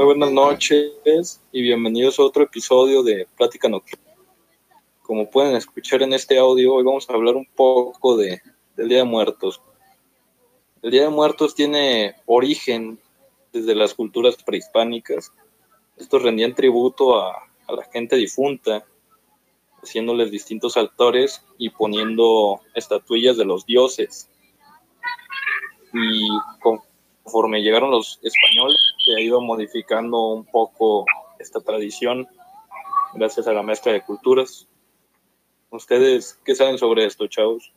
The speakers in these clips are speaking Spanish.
Muy buenas noches y bienvenidos a otro episodio de Plática Nocturna. Como pueden escuchar en este audio, hoy vamos a hablar un poco de, del Día de Muertos. El Día de Muertos tiene origen desde las culturas prehispánicas. Estos rendían tributo a, a la gente difunta, haciéndoles distintos altares y poniendo estatuillas de los dioses. Y conforme llegaron los españoles, se ha ido modificando un poco esta tradición gracias a la mezcla de culturas. ¿Ustedes qué saben sobre esto, chavos?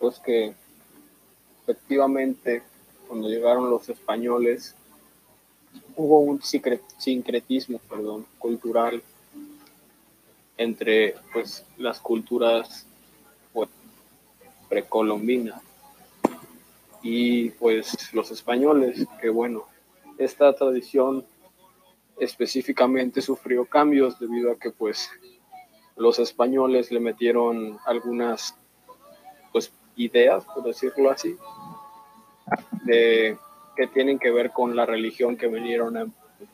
Pues que efectivamente cuando llegaron los españoles hubo un sincretismo cultural entre pues, las culturas pues, precolombinas y pues los españoles, que bueno, esta tradición específicamente sufrió cambios debido a que pues los españoles le metieron algunas pues ideas, por decirlo así, de que tienen que ver con la religión que vinieron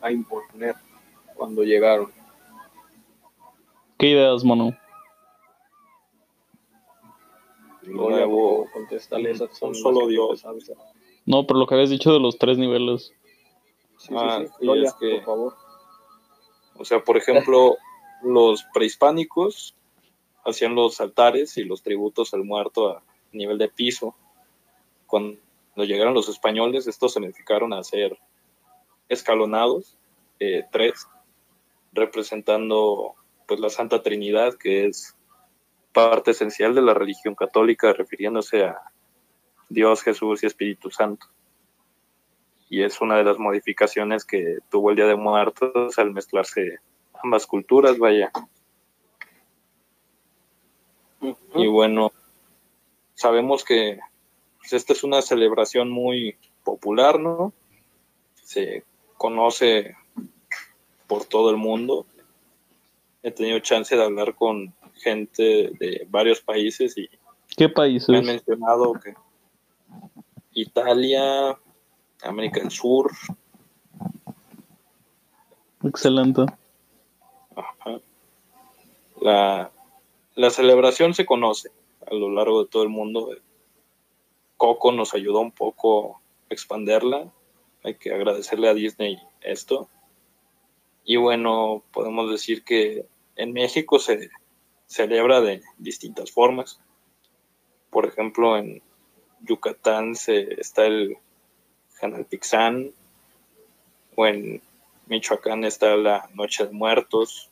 a, imponer cuando llegaron. ¿Qué ideas, mono? Contéstale esas son solo Dios. No, pero lo que habías dicho de los tres niveles. Sí, ah, sí, sí. es que, por favor. O sea, por ejemplo, los prehispánicos hacían los altares y los tributos al muerto a nivel de piso. Cuando llegaron los españoles, estos se modificaron a ser escalonados, eh, tres, representando pues la Santa Trinidad, que es parte esencial de la religión católica, refiriéndose a Dios, Jesús y Espíritu Santo. Y es una de las modificaciones que tuvo el Día de Muertos al mezclarse ambas culturas, vaya. Y bueno, sabemos que pues, esta es una celebración muy popular, ¿no? Se conoce por todo el mundo. He tenido chance de hablar con gente de varios países y ¿Qué países? me han mencionado que Italia, América del Sur. Excelente. La, la celebración se conoce a lo largo de todo el mundo. Coco nos ayudó un poco a expanderla. Hay que agradecerle a Disney esto. Y bueno, podemos decir que en México se, celebra de distintas formas. Por ejemplo, en Yucatán se, está el Pixán, o en Michoacán está la Noche de Muertos,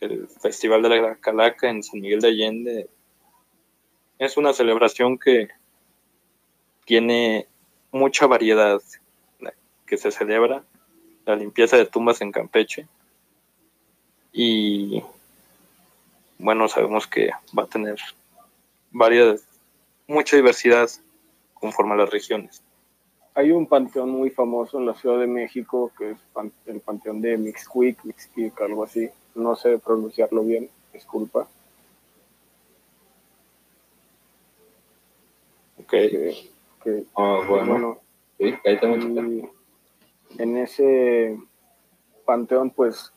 el Festival de la Calaca en San Miguel de Allende. Es una celebración que tiene mucha variedad que se celebra, la limpieza de tumbas en Campeche y bueno, sabemos que va a tener varias, mucha diversidad conforme a las regiones. Hay un panteón muy famoso en la Ciudad de México que es el panteón de Mixquic, Mixquic, algo así. No sé pronunciarlo bien, disculpa. Ok. Que, ah, bueno. sí, ahí en ese panteón, pues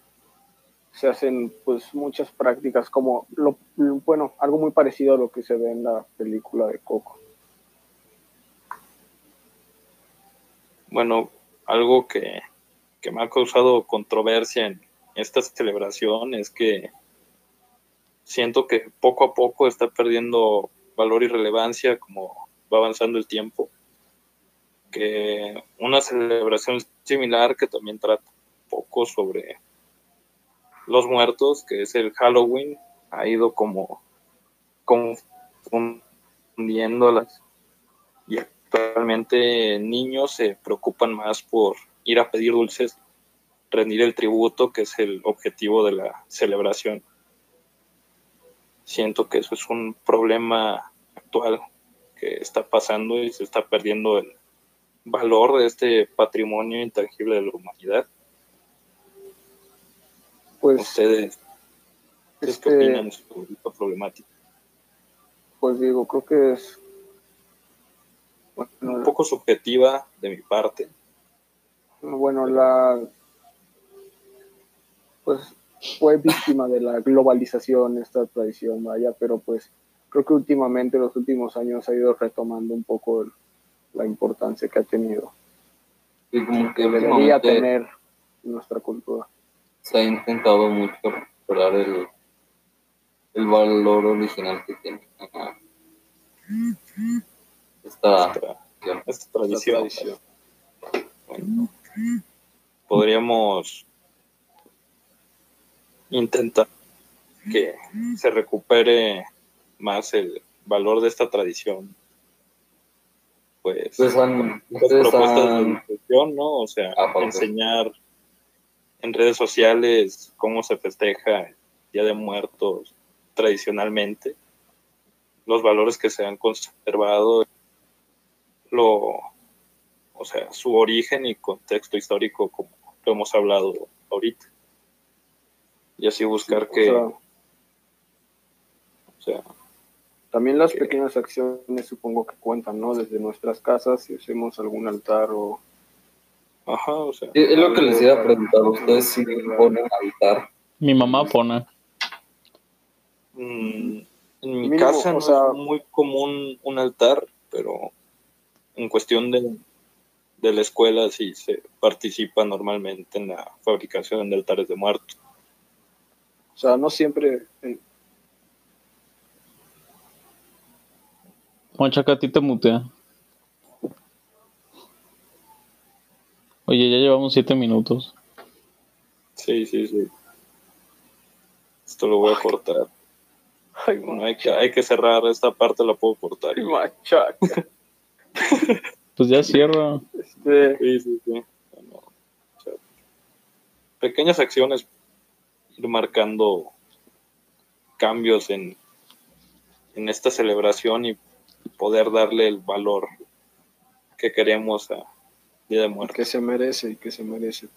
se hacen pues muchas prácticas como lo, bueno algo muy parecido a lo que se ve en la película de Coco. Bueno algo que, que me ha causado controversia en esta celebración es que siento que poco a poco está perdiendo valor y relevancia como va avanzando el tiempo que una celebración similar que también trata poco sobre los Muertos, que es el Halloween, ha ido como confundiéndolas. Y actualmente niños se preocupan más por ir a pedir dulces, rendir el tributo, que es el objetivo de la celebración. Siento que eso es un problema actual que está pasando y se está perdiendo el valor de este patrimonio intangible de la humanidad. Pues, ¿Ustedes qué este, opinan sobre esta problemática? Pues digo, creo que es un poco subjetiva de mi parte. bueno, la pues fue víctima de la globalización esta tradición, vaya, pero pues creo que últimamente, los últimos años, ha ido retomando un poco el- la importancia que ha tenido, Y como que debería tener nuestra cultura. Se ha intentado mucho recuperar el, el valor original que tiene. Esta Esta, esta Esta tradición. tradición. Bueno, podríamos intentar que se recupere más el valor de esta tradición. Pues, han- ustedes propuestas de han- difusión, ¿no? O sea, enseñar en redes sociales cómo se festeja el Día de Muertos tradicionalmente, los valores que se han conservado, lo, o sea, su origen y contexto histórico, como lo hemos hablado ahorita. Y así buscar que, sea, o sea, también las que- pequeñas acciones supongo que cuentan, ¿no? Desde nuestras casas, si hacemos algún altar o ajá, o sea, Es lo que les iba a preguntar. ¿Ustedes si ponen altar? Mi mamá pone. Mm, en mi Mínimo, casa o no sea- es muy común un altar, pero en cuestión de, de la escuela sí se participa normalmente en la fabricación de altares de muertos. O sea, no siempre. eh, a ti te mutea. Oye, ya llevamos siete minutos. Sí, sí, sí. Esto lo voy a cortar. Ay, Bueno, hay que, hay que cerrar esta parte, la puedo cortar. Ay, machaca. Pues ya cierra. Este, Sí, sí, sí. Bueno, o sea, pequeñas acciones, ir marcando cambios en, en esta celebración y poder darle el valor que queremos a Día de Muertos que se merece y que se merece.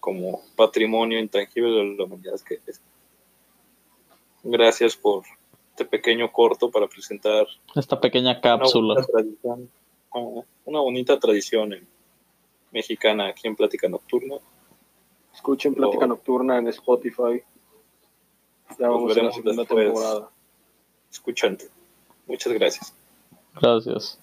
como patrimonio intangible de la humanidad que es. Gracias por este pequeño corto para presentar Esta pequeña una cápsula. bonita tradición, ah, una bonita tradición en- mexicana aquí en Plática Nocturna. Escuchen Plática. Nocturna en Spotify. Ya Nos vamos a la segunda temporada. Escuchante. Muchas gracias. Gracias.